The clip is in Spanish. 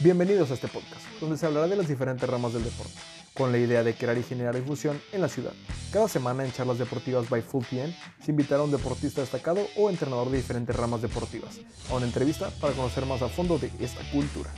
Bienvenidos a este podcast, donde se hablará de las diferentes ramas del deporte, con la idea de crear y generar difusión en la ciudad. Cada semana en charlas deportivas by Full se invitará a un deportista destacado o entrenador de diferentes ramas deportivas a una entrevista para conocer más a fondo de esta cultura.